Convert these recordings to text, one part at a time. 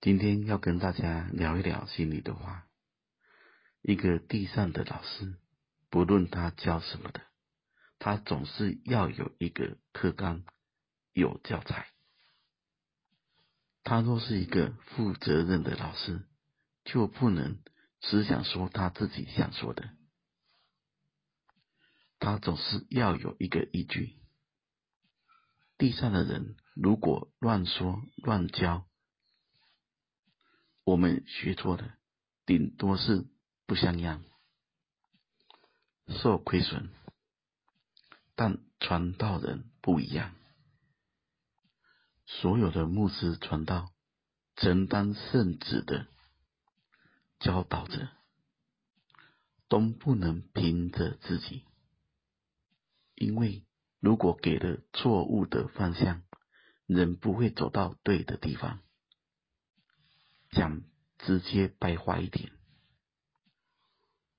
今天要跟大家聊一聊心里的话。一个地上的老师，不论他教什么的，他总是要有一个课纲，有教材。他若是一个负责任的老师，就不能只想说他自己想说的。他总是要有一个依据。地上的人如果乱说乱教，我们学错的，顶多是不像样，受亏损。但传道人不一样，所有的牧师传道，承担圣职的教导者，都不能凭着自己，因为如果给了错误的方向，人不会走到对的地方。讲直接白话一点，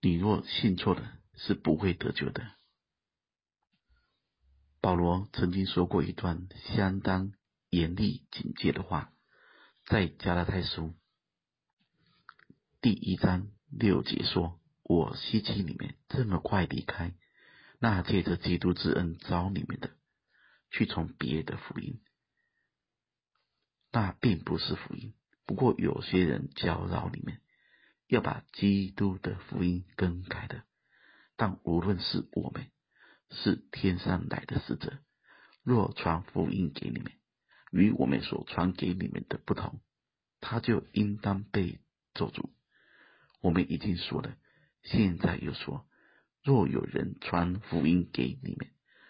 你若信错了，是不会得救的。保罗曾经说过一段相当严厉警戒的话，在加拉太书第一章六节说：“我希奇你们这么快离开那借着基督之恩招你们的，去从别的福音，那并不是福音。”不过有些人搅扰你们，要把基督的福音更改的。但无论是我们，是天上来的使者，若传福音给你们，与我们所传给你们的不同，他就应当被咒诅。我们已经说了，现在又说，若有人传福音给你们，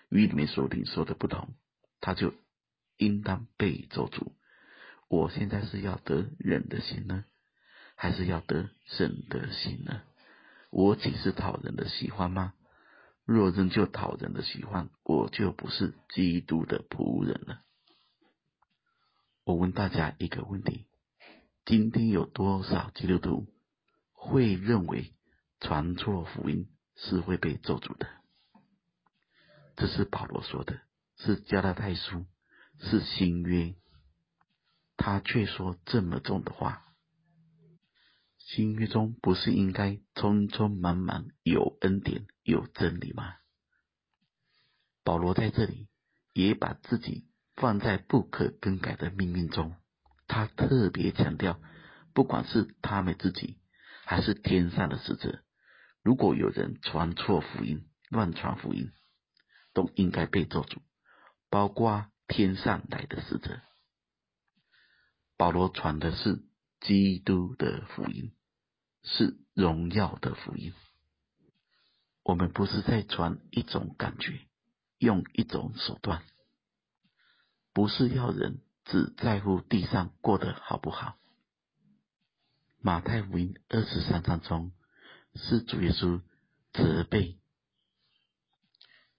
与你们所领受的不同，他就应当被咒诅。我现在是要得人的心呢，还是要得神的心呢？我岂是讨人的喜欢吗？若仍旧讨人的喜欢，我就不是基督的仆人了。我问大家一个问题：今天有多少基督徒会认为传错福音是会被咒诅的？这是保罗说的，是加拉太书，是新约。他却说这么重的话，新约中不是应该充充满满有恩典有真理吗？保罗在这里也把自己放在不可更改的命运中，他特别强调，不管是他们自己还是天上的使者，如果有人传错福音、乱传福音，都应该被咒诅，包括天上来的使者。保罗传的是基督的福音，是荣耀的福音。我们不是在传一种感觉，用一种手段，不是要人只在乎地上过得好不好。马太福音二十三章中，是主耶稣责备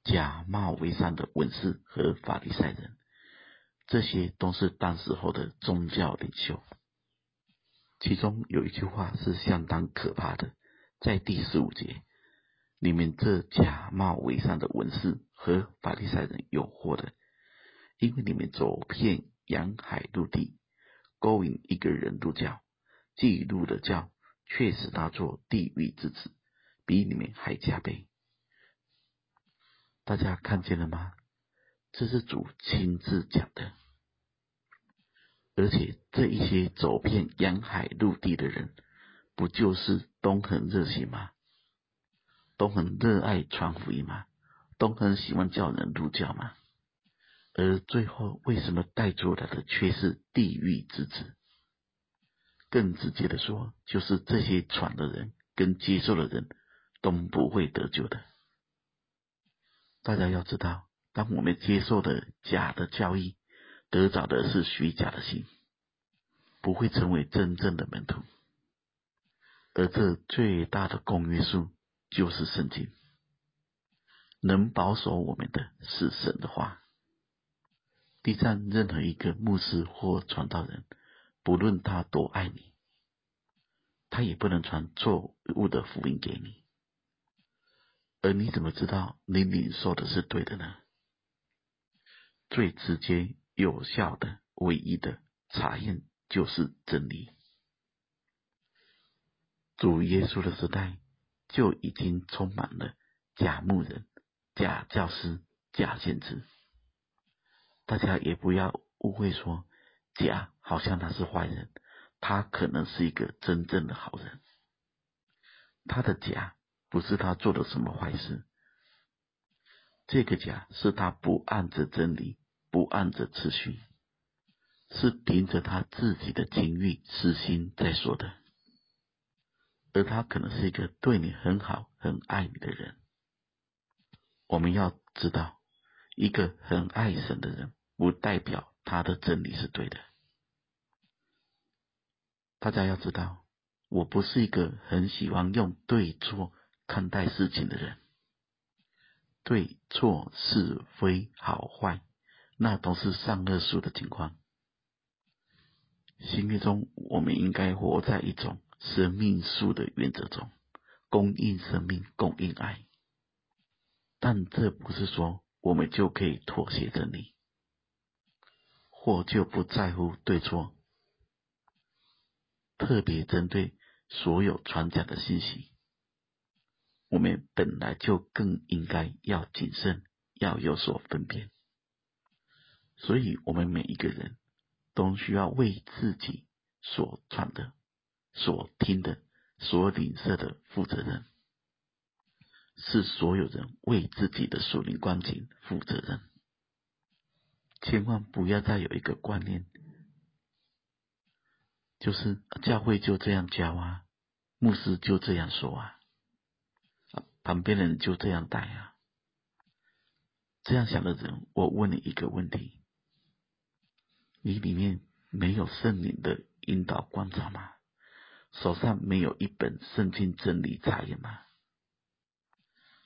假冒为善的文士和法利赛人。这些都是当时候的宗教领袖，其中有一句话是相当可怕的，在第十五节，你们这假冒伪善的文士和法利赛人有祸的，因为你们走遍洋海陆地，勾引一个人入教，既入的教，却使他做地狱之子，比你们还加倍。大家看见了吗？这是主亲自讲的。而且这一些走遍沿海陆地的人，不就是都很热心吗？都很热爱传福音吗？都很喜欢叫人入教吗？而最后为什么带出来的却是地狱之子？更直接的说，就是这些传的人跟接受的人都不会得救的。大家要知道，当我们接受的假的教义，得着的是虚假的心，不会成为真正的门徒。而这最大的公约数就是圣经，能保守我们的是神的话。地上任何一个牧师或传道人，不论他多爱你，他也不能传错误的福音给你。而你怎么知道你领受的是对的呢？最直接。有效的、唯一的查验就是真理。主耶稣的时代就已经充满了假牧人、假教师、假先知。大家也不要误会说，假好像他是坏人，他可能是一个真正的好人。他的假不是他做了什么坏事，这个假是他不按着真理，不按着次序，是凭着他自己的情欲私心在说的。而他可能是一个对你很好、很爱你的人。我们要知道，一个很爱神的人，不代表他的真理是对的。大家要知道，我不是一个很喜欢用对错看待事情的人。对错是非好坏，那都是善恶树的情况。心中，我们应该活在一种。生命树的原则中，供应生命，供应爱。但这不是说我们就可以妥协真理，或就不在乎对错。特别针对所有传讲的信息，我们本来就更应该要谨慎，要有所分辨。所以，我们每一个人都需要为自己所传的。所听的、所领受的负责任，是所有人为自己的属灵光景负责任。千万不要再有一个观念，就是教会就这样教啊，牧师就这样说啊，旁边的人就这样带啊。这样想的人，我问你一个问题：你里面没有圣灵的引导观察吗？手上没有一本圣经真理查验吗？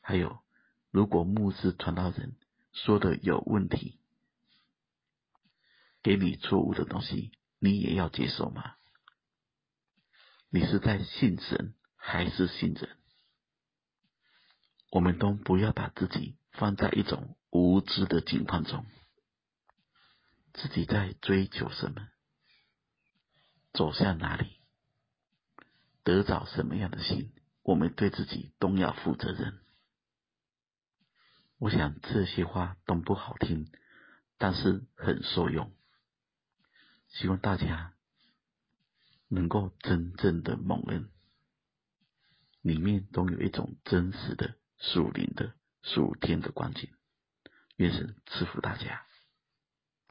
还有，如果牧师传道人说的有问题，给你错误的东西，你也要接受吗？你是在信神还是信人？我们都不要把自己放在一种无知的境况中，自己在追求什么，走向哪里？得着什么样的心，我们对自己都要负责任。我想这些话都不好听，但是很受用。希望大家能够真正的蒙恩，里面都有一种真实的属灵的属天的光景。愿神赐福大家。